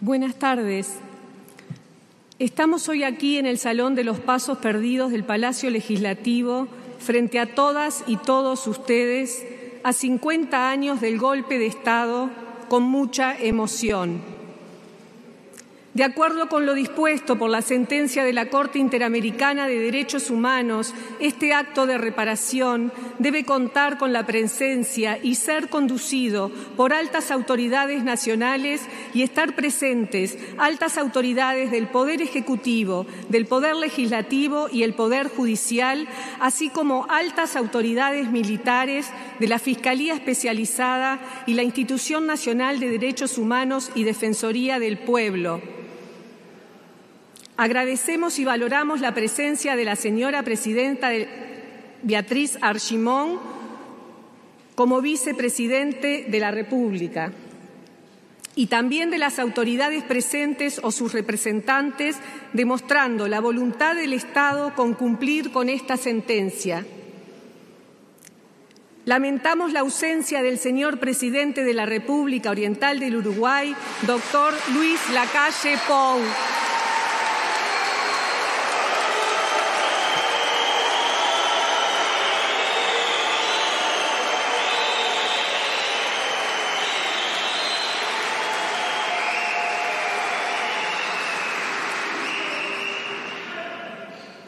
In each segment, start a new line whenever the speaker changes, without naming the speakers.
Buenas tardes. Estamos hoy aquí en el Salón de los Pasos Perdidos del Palacio Legislativo frente a todas y todos ustedes a 50 años del golpe de Estado con mucha emoción. De acuerdo con lo dispuesto por la sentencia de la Corte Interamericana de Derechos Humanos, este acto de reparación debe contar con la presencia y ser conducido por altas autoridades nacionales y estar presentes altas autoridades del Poder Ejecutivo, del Poder Legislativo y el Poder Judicial, así como altas autoridades militares de la Fiscalía Especializada y la Institución Nacional de Derechos Humanos y Defensoría del Pueblo. Agradecemos y valoramos la presencia de la señora presidenta Beatriz Archimón como vicepresidente de la República y también de las autoridades presentes o sus representantes, demostrando la voluntad del Estado con cumplir con esta sentencia. Lamentamos la ausencia del señor presidente de la República Oriental del Uruguay, doctor Luis Lacalle Pou.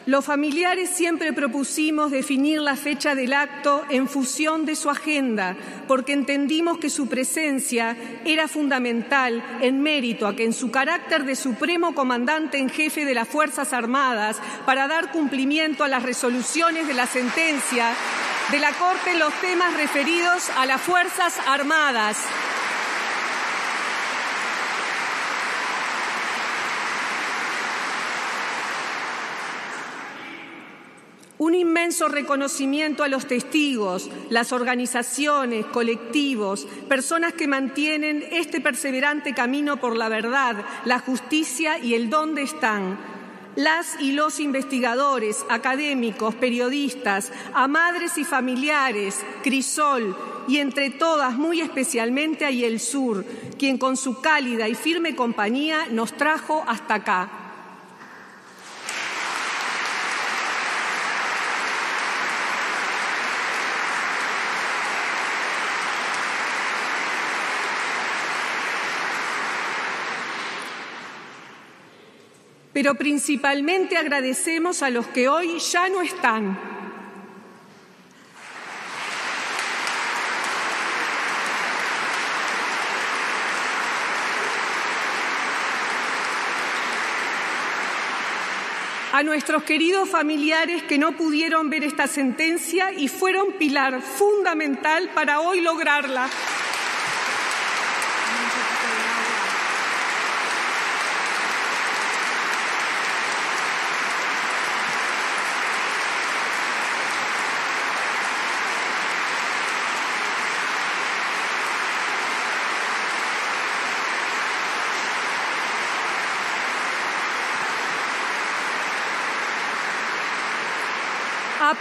Los familiares siempre propusimos definir la fecha del acto en función de su agenda, porque entendimos que su presencia era fundamental en mérito a que en su carácter de supremo comandante en jefe de las Fuerzas Armadas, para dar cumplimiento a las resoluciones de la sentencia de la Corte en los temas referidos a las Fuerzas Armadas. Un inmenso reconocimiento a los testigos, las organizaciones, colectivos, personas que mantienen este perseverante camino por la verdad, la justicia y el dónde están. Las y los investigadores, académicos, periodistas, a madres y familiares, Crisol y entre todas, muy especialmente a el Sur, quien con su cálida y firme compañía nos trajo hasta acá. Pero principalmente agradecemos a los que hoy ya no están. A nuestros queridos familiares que no pudieron ver esta sentencia y fueron pilar fundamental para hoy lograrla.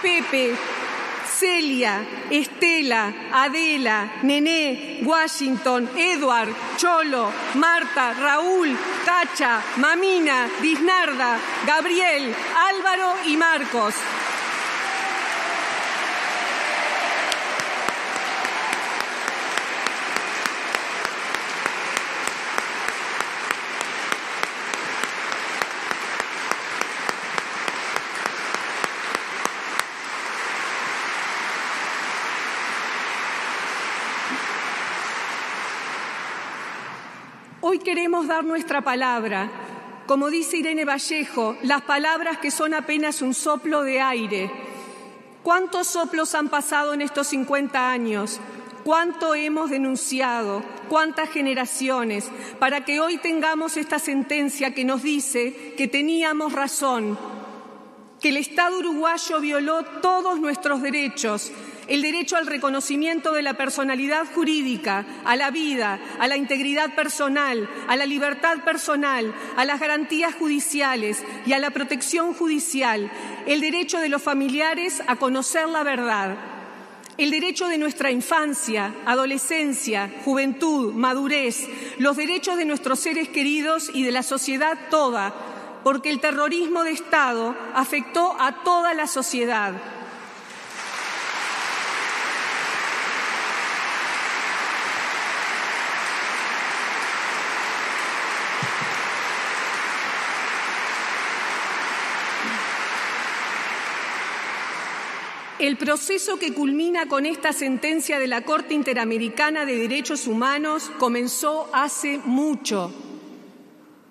Pepe, Celia, Estela, Adela, Nené, Washington, Edward, Cholo, Marta, Raúl, Cacha, Mamina, Disnarda, Gabriel, Álvaro y Marcos. Queremos dar nuestra palabra. Como dice Irene Vallejo, las palabras que son apenas un soplo de aire. ¿Cuántos soplos han pasado en estos 50 años? ¿Cuánto hemos denunciado? ¿Cuántas generaciones? Para que hoy tengamos esta sentencia que nos dice que teníamos razón, que el Estado uruguayo violó todos nuestros derechos, el derecho al reconocimiento de la personalidad jurídica, a la vida, a la integridad personal, a la libertad personal, a las garantías judiciales y a la protección judicial, el derecho de los familiares a conocer la verdad. el derecho de nuestra infancia, adolescencia, juventud, madurez, los derechos de nuestros seres queridos y de la sociedad toda, porque el terrorismo de Estado afectó a toda la sociedad. El proceso que culmina con esta sentencia de la Corte Interamericana de Derechos Humanos comenzó hace mucho.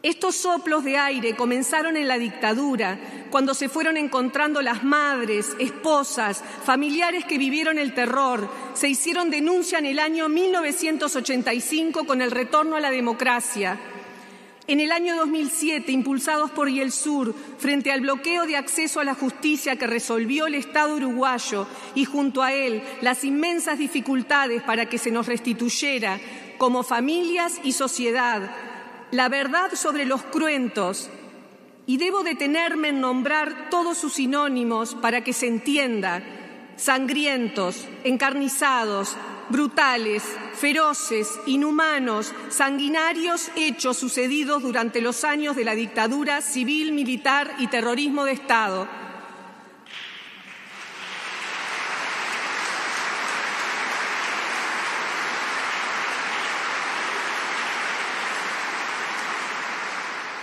Estos soplos de aire comenzaron en la dictadura, cuando se fueron encontrando las madres, esposas, familiares que vivieron el terror, se hicieron denuncia en el año 1985 con el retorno a la democracia. En el año 2007, impulsados por Sur, frente al bloqueo de acceso a la justicia que resolvió el Estado uruguayo y junto a él las inmensas dificultades para que se nos restituyera como familias y sociedad la verdad sobre los cruentos, y debo detenerme en nombrar todos sus sinónimos para que se entienda, sangrientos, encarnizados, brutales, feroces, inhumanos, sanguinarios hechos sucedidos durante los años de la dictadura civil, militar y terrorismo de Estado.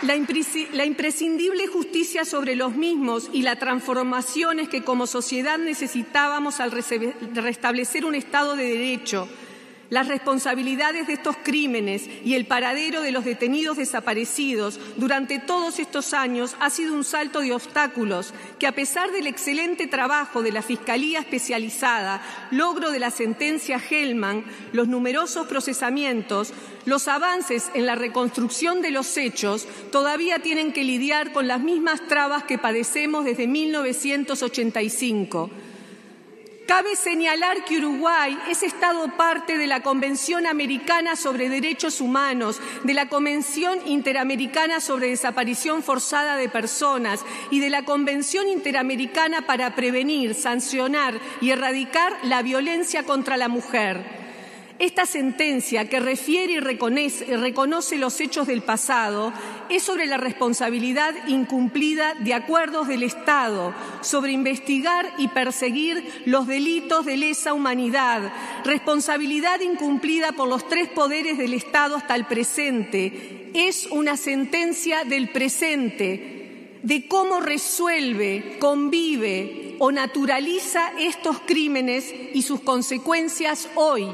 La, imprescindible justicia sobre los mismos y las transformaciones que como sociedad necesitábamos al restablecer un Estado de Derecho, las responsabilidades de estos crímenes y el paradero de los detenidos desaparecidos durante todos estos años ha sido un salto de obstáculos que, a pesar del excelente trabajo de la Fiscalía Especializada, logro de la sentencia Hellman, los numerosos procesamientos, los avances en la reconstrucción de los hechos todavía tienen que lidiar con las mismas trabas que padecemos desde 1985. Cabe señalar que Uruguay es Estado parte de la Convención Americana sobre Derechos Humanos, de la Convención Interamericana sobre Desaparición Forzada de Personas y de la Convención Interamericana para prevenir, sancionar y erradicar la violencia contra la mujer. Esta sentencia, que refiere y reconoce, los hechos del pasado, es sobre la responsabilidad incumplida de acuerdos del Estado, sobre investigar y perseguir los delitos de lesa humanidad, responsabilidad incumplida por los tres poderes del Estado hasta el presente. Es una sentencia del presente, de cómo resuelve, convive o naturaliza estos crímenes y sus consecuencias hoy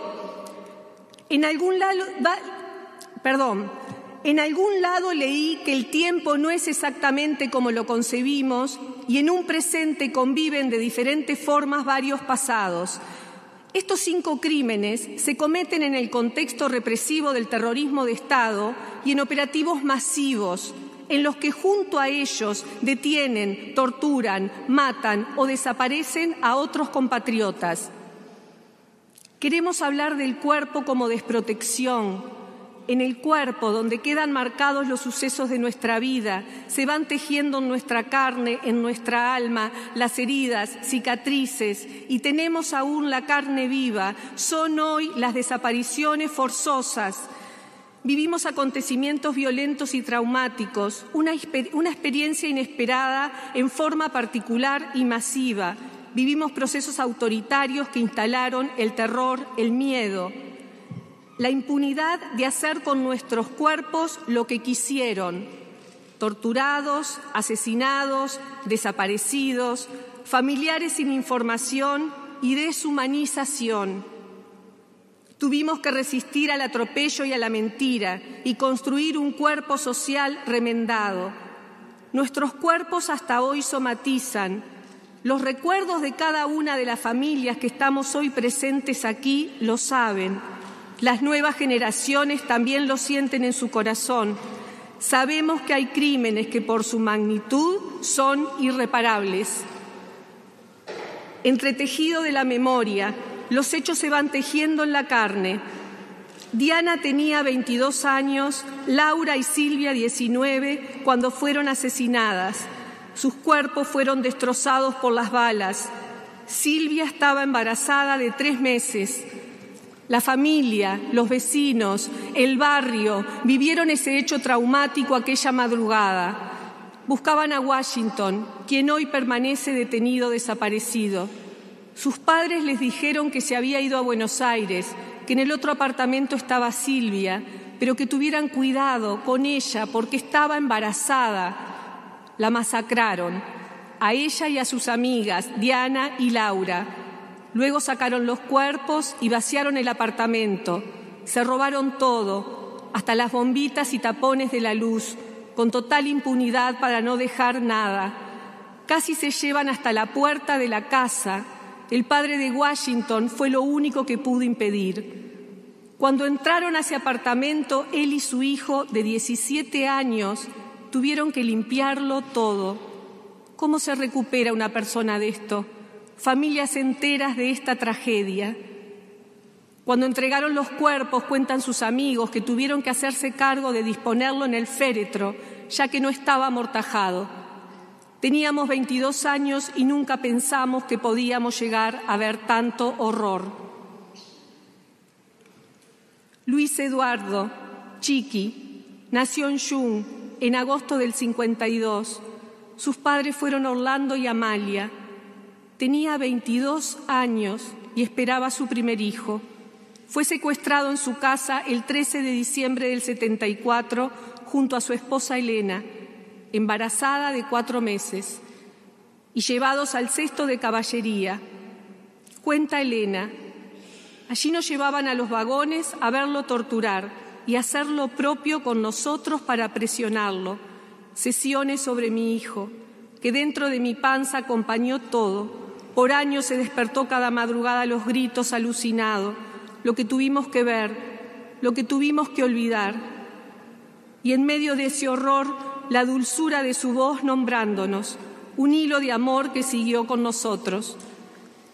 en algún lado, perdón, en algún lado leí que el tiempo no es exactamente como lo concebimos y en un presente conviven de diferentes formas varios pasados. Estos cinco crímenes se cometen en el contexto represivo del terrorismo de Estado y en operativos masivos, en los que junto a ellos detienen, torturan, matan o desaparecen a otros compatriotas. Queremos hablar del cuerpo como desprotección. En el cuerpo, donde quedan marcados los sucesos de nuestra vida, se van tejiendo en nuestra carne, en nuestra alma, las heridas, cicatrices, y tenemos aún la carne viva. Son hoy las desapariciones forzosas. Vivimos acontecimientos violentos y traumáticos, una, una experiencia inesperada en forma particular y masiva vivimos procesos autoritarios que instalaron el terror, el miedo, la impunidad de hacer con nuestros cuerpos lo que quisieron, torturados, asesinados, desaparecidos, familiares sin información y deshumanización. Tuvimos que resistir al atropello y a la mentira y construir un cuerpo social remendado. Nuestros cuerpos hasta hoy somatizan, los recuerdos de cada una de las familias que estamos hoy presentes aquí lo saben. Las nuevas generaciones también lo sienten en su corazón. Sabemos que hay crímenes que por su magnitud son irreparables. Entretejido de la memoria, los hechos se van tejiendo en la carne. Diana tenía 22 años, Laura y Silvia 19 cuando fueron asesinadas. Sus cuerpos fueron destrozados por las balas. Silvia estaba embarazada de tres meses. La familia, los vecinos, el barrio vivieron ese hecho traumático aquella madrugada. Buscaban a Washington, quien hoy permanece detenido desaparecido. Sus padres les dijeron que se había ido a Buenos Aires, que en el otro apartamento estaba Silvia, pero que tuvieran cuidado con ella porque estaba embarazada. La masacraron, a ella y a sus amigas, Diana y Laura. Luego sacaron los cuerpos y vaciaron el apartamento. Se robaron todo, hasta las bombitas y tapones de la luz, con total impunidad para no dejar nada. Casi se llevan hasta la puerta de la casa el padre de Washington fue lo único que pudo impedir. Cuando entraron a ese apartamento, él y su hijo de 17 años tuvieron que limpiarlo todo. ¿Cómo se recupera una persona de esto? Familias enteras de esta tragedia. Cuando entregaron los cuerpos, cuentan sus amigos que tuvieron que hacerse cargo de disponerlo en el féretro, ya que no estaba amortajado. Teníamos 22 años y nunca pensamos que podíamos llegar a ver tanto horror. Luis Eduardo Chiqui nació en Jung en agosto del 52. Sus padres fueron Orlando y Amalia. Tenía 22 años y esperaba su primer hijo. Fue secuestrado en su casa el 13 de diciembre del 74 junto a su esposa Elena embarazada de cuatro meses, y llevados al cesto de caballería. Cuenta Elena, allí nos llevaban a los vagones a verlo torturar y hacer lo propio con nosotros para presionarlo. Sesiones sobre mi hijo, que dentro de mi panza acompañó todo. Por años se despertó cada madrugada los gritos alucinado, lo que tuvimos que ver, lo que tuvimos que olvidar. Y en medio de ese horror la dulzura de su voz nombrándonos, un hilo de amor que siguió con nosotros.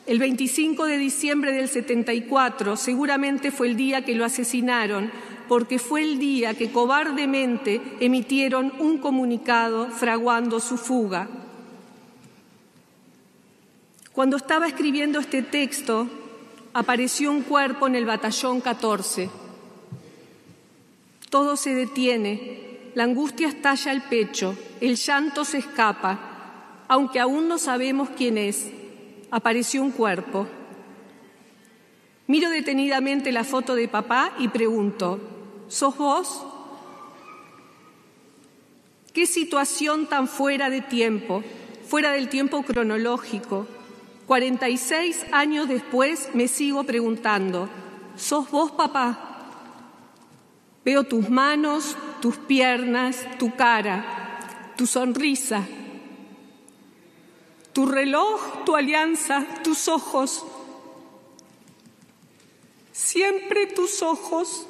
El 25 de diciembre del 74 seguramente fue el día que lo asesinaron, porque fue el día que cobardemente emitieron un comunicado fraguando su fuga. Cuando estaba escribiendo este texto, apareció un cuerpo en el batallón 14. Todo se detiene la angustia estalla el pecho, el llanto se escapa, aunque aún no sabemos quién es. Apareció un cuerpo. Miro detenidamente la foto de papá y pregunto, ¿sos vos? ¿Qué situación tan fuera de tiempo, fuera del tiempo cronológico? 46 años después me sigo preguntando, ¿sos vos papá? Veo tus manos, tus piernas, tu cara, tu sonrisa, tu reloj, tu alianza, tus ojos. Siempre tus ojos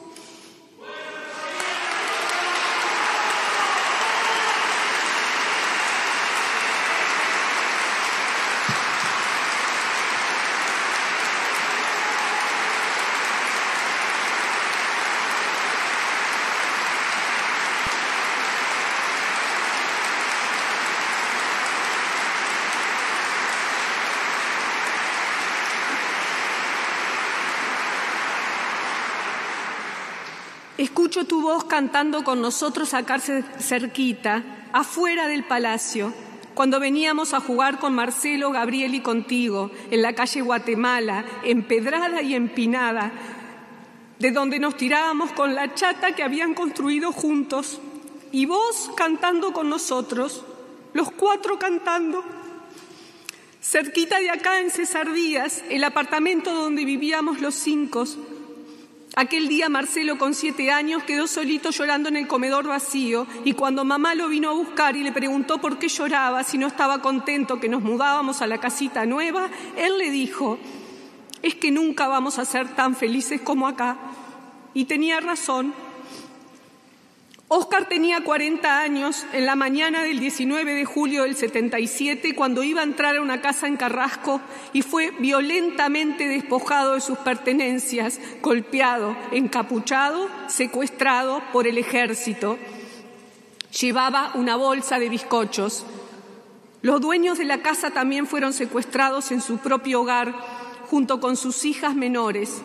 Escucho tu voz cantando con nosotros acá cerquita, afuera del palacio, cuando veníamos a jugar con Marcelo, Gabriel y contigo, en la calle Guatemala, empedrada y empinada, de donde nos tirábamos con la chata que habían construido juntos, y vos cantando con nosotros, los cuatro cantando. Cerquita de acá en Cesar Díaz, el apartamento donde vivíamos los cinco, Aquel día Marcelo, con siete años, quedó solito llorando en el comedor vacío y cuando mamá lo vino a buscar y le preguntó por qué lloraba, si no estaba contento que nos mudábamos a la casita nueva, él le dijo, es que nunca vamos a ser tan felices como acá. Y tenía razón. Oscar tenía 40 años en la mañana del 19 de julio del 77 cuando iba a entrar a una casa en Carrasco y fue violentamente despojado de sus pertenencias, golpeado, encapuchado, secuestrado por el ejército. Llevaba una bolsa de bizcochos. Los dueños de la casa también fueron secuestrados en su propio hogar junto con sus hijas menores.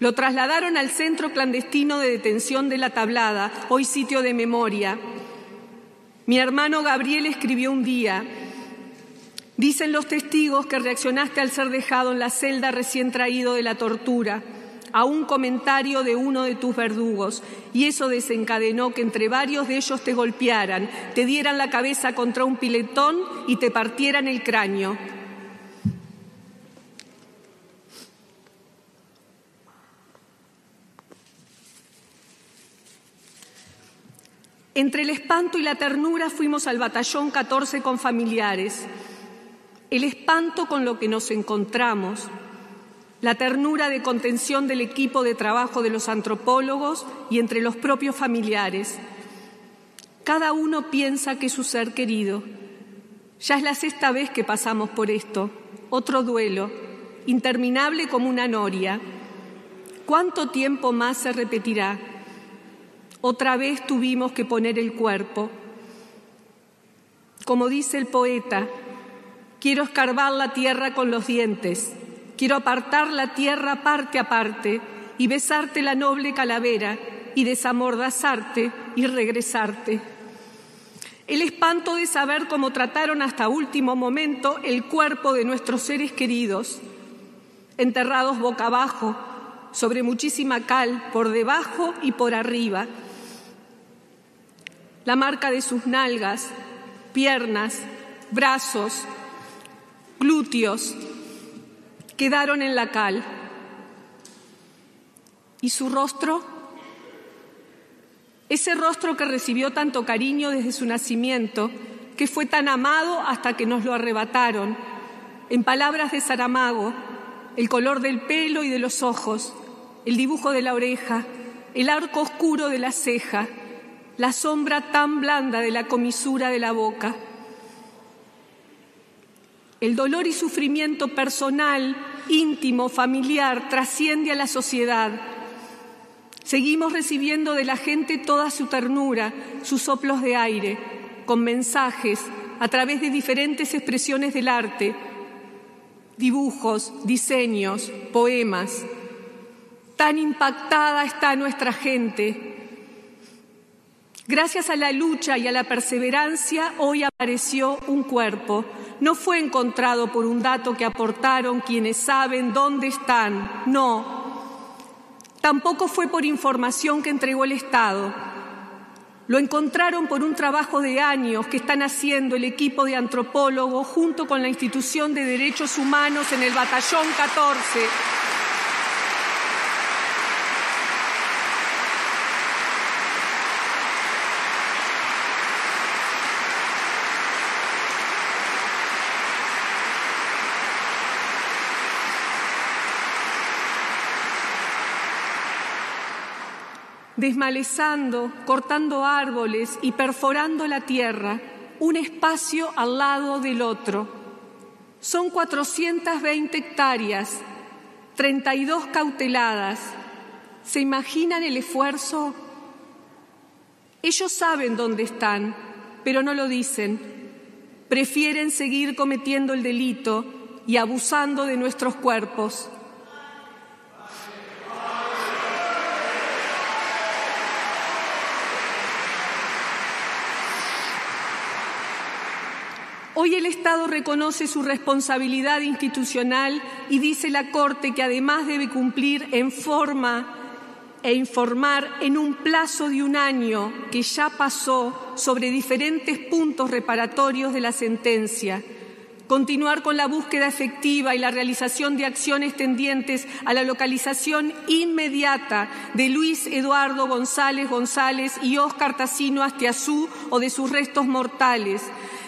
Lo trasladaron al centro clandestino de detención de la Tablada, hoy sitio de memoria. Mi hermano Gabriel escribió un día, dicen los testigos que reaccionaste al ser dejado en la celda recién traído de la tortura a un comentario de uno de tus verdugos y eso desencadenó que entre varios de ellos te golpearan, te dieran la cabeza contra un piletón y te partieran el cráneo. Entre el espanto y la ternura fuimos al batallón 14 con familiares. El espanto con lo que nos encontramos, la ternura de contención del equipo de trabajo de los antropólogos y entre los propios familiares. Cada uno piensa que es su ser querido. Ya es la sexta vez que pasamos por esto, otro duelo, interminable como una noria. ¿Cuánto tiempo más se repetirá? Otra vez tuvimos que poner el cuerpo. Como dice el poeta, quiero escarbar la tierra con los dientes Quiero apartar la tierra parte a parte y besarte la noble calavera y desamordazarte y regresarte. El espanto de saber cómo trataron hasta último momento el cuerpo de nuestros seres queridos, enterrados boca abajo, sobre muchísima cal, por debajo y por arriba. La marca de sus nalgas, piernas, brazos, glúteos, quedaron en la cal. ¿Y su rostro? Ese rostro que recibió tanto cariño desde su nacimiento, que fue tan amado hasta que nos lo arrebataron. En palabras de Saramago, el color del pelo y de los ojos, el dibujo de la oreja, el arco oscuro de la ceja, la sombra tan blanda de la comisura de la boca. El dolor y sufrimiento personal, íntimo, familiar, trasciende a la sociedad. Seguimos recibiendo de la gente toda su ternura, sus soplos de aire, con mensajes a través de diferentes expresiones del arte, dibujos, diseños, poemas. Tan impactada está nuestra gente Gracias a la lucha y a la perseverancia, hoy apareció un cuerpo. No fue encontrado por un dato que aportaron quienes saben dónde están, no. Tampoco fue por información que entregó el Estado. Lo encontraron por un trabajo de años que están haciendo el equipo de antropólogos junto con la institución de derechos humanos en el Batallón 14 desmalezando, cortando árboles y perforando la tierra, un espacio al lado del otro. Son 420 hectáreas, 32 cauteladas. ¿Se imaginan el esfuerzo? Ellos saben dónde están, pero no lo dicen. Prefieren seguir cometiendo el delito y abusando de nuestros cuerpos. Hoy el Estado reconoce su responsabilidad institucional y dice la Corte que además debe cumplir en forma e informar en un plazo de un año que ya pasó sobre diferentes puntos reparatorios de la sentencia. Continuar con la búsqueda efectiva y la realización de acciones tendientes a la localización inmediata de Luis Eduardo González González y Óscar Tacino Astiazú o de sus restos mortales,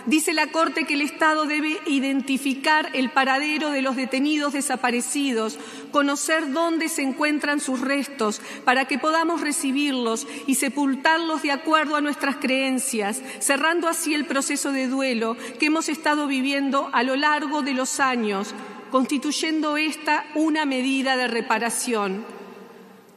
Dice la Corte que el Estado debe identificar el paradero de los detenidos desaparecidos, conocer dónde se encuentran sus restos, para que podamos recibirlos y sepultarlos de acuerdo a nuestras creencias, cerrando así el proceso de duelo que hemos estado viviendo a lo largo de los años, constituyendo esta una medida de reparación.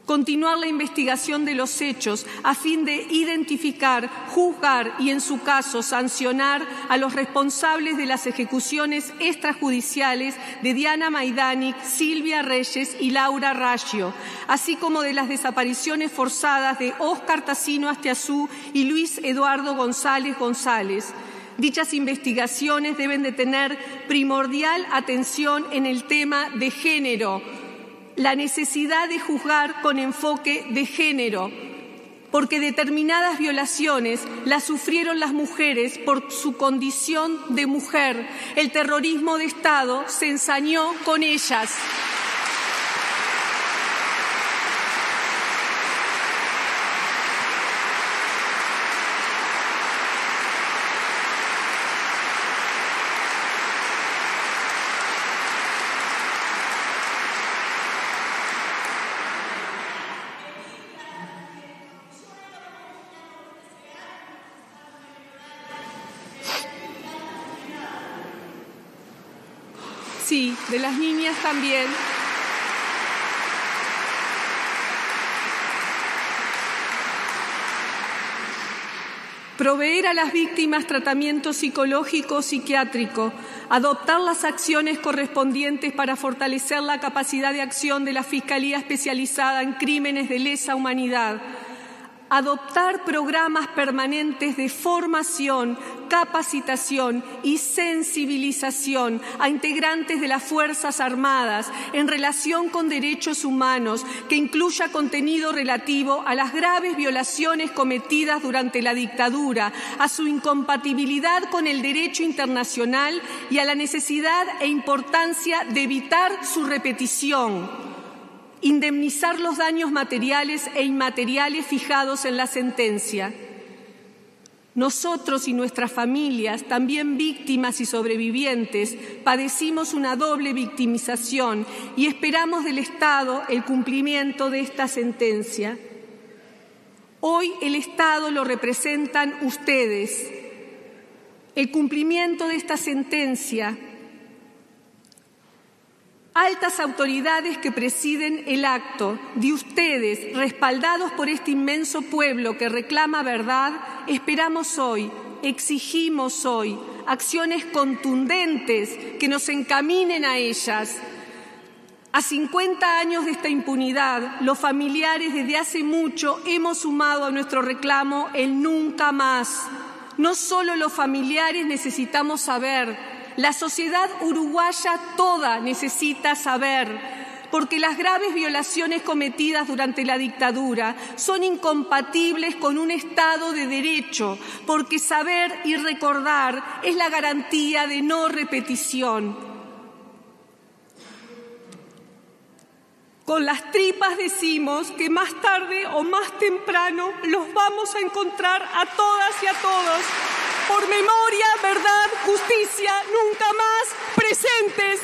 Continuar la investigación de los hechos a fin de identificar, juzgar y, en su caso, sancionar a los responsables de las ejecuciones extrajudiciales de Diana Maidanic, Silvia Reyes y Laura Raggio, así como de las desapariciones forzadas de Óscar Tassino Astiazú y Luis Eduardo González González. Dichas investigaciones deben de tener primordial atención en el tema de género, la necesidad de juzgar con enfoque de género, porque determinadas violaciones las sufrieron las mujeres por su condición de mujer. El terrorismo de Estado se ensañó con ellas. Sí, de las niñas también. Proveer a las víctimas tratamiento psicológico psiquiátrico, adoptar las acciones correspondientes para fortalecer la capacidad de acción de la Fiscalía especializada en crímenes de lesa humanidad adoptar programas permanentes de formación, capacitación y sensibilización a integrantes de las Fuerzas Armadas en relación con derechos humanos que incluya contenido relativo a las graves violaciones cometidas durante la dictadura, a su incompatibilidad con el derecho internacional y a la necesidad e importancia de evitar su repetición indemnizar los daños materiales e inmateriales fijados en la sentencia. Nosotros y nuestras familias, también víctimas y sobrevivientes, padecimos una doble victimización y esperamos del Estado el cumplimiento de esta sentencia. Hoy el Estado lo representan ustedes. El cumplimiento de esta sentencia altas autoridades que presiden el acto, de ustedes, respaldados por este inmenso pueblo que reclama verdad, esperamos hoy, exigimos hoy acciones contundentes que nos encaminen a ellas. A 50 años de esta impunidad, los familiares desde hace mucho hemos sumado a nuestro reclamo el nunca más. No solo los familiares necesitamos saber, la sociedad uruguaya toda necesita saber, porque las graves violaciones cometidas durante la dictadura son incompatibles con un Estado de Derecho, porque saber y recordar es la garantía de no repetición. Con las tripas decimos que más tarde o más temprano los vamos a encontrar a todas y a todos por memoria, verdad, justicia, nunca más presentes.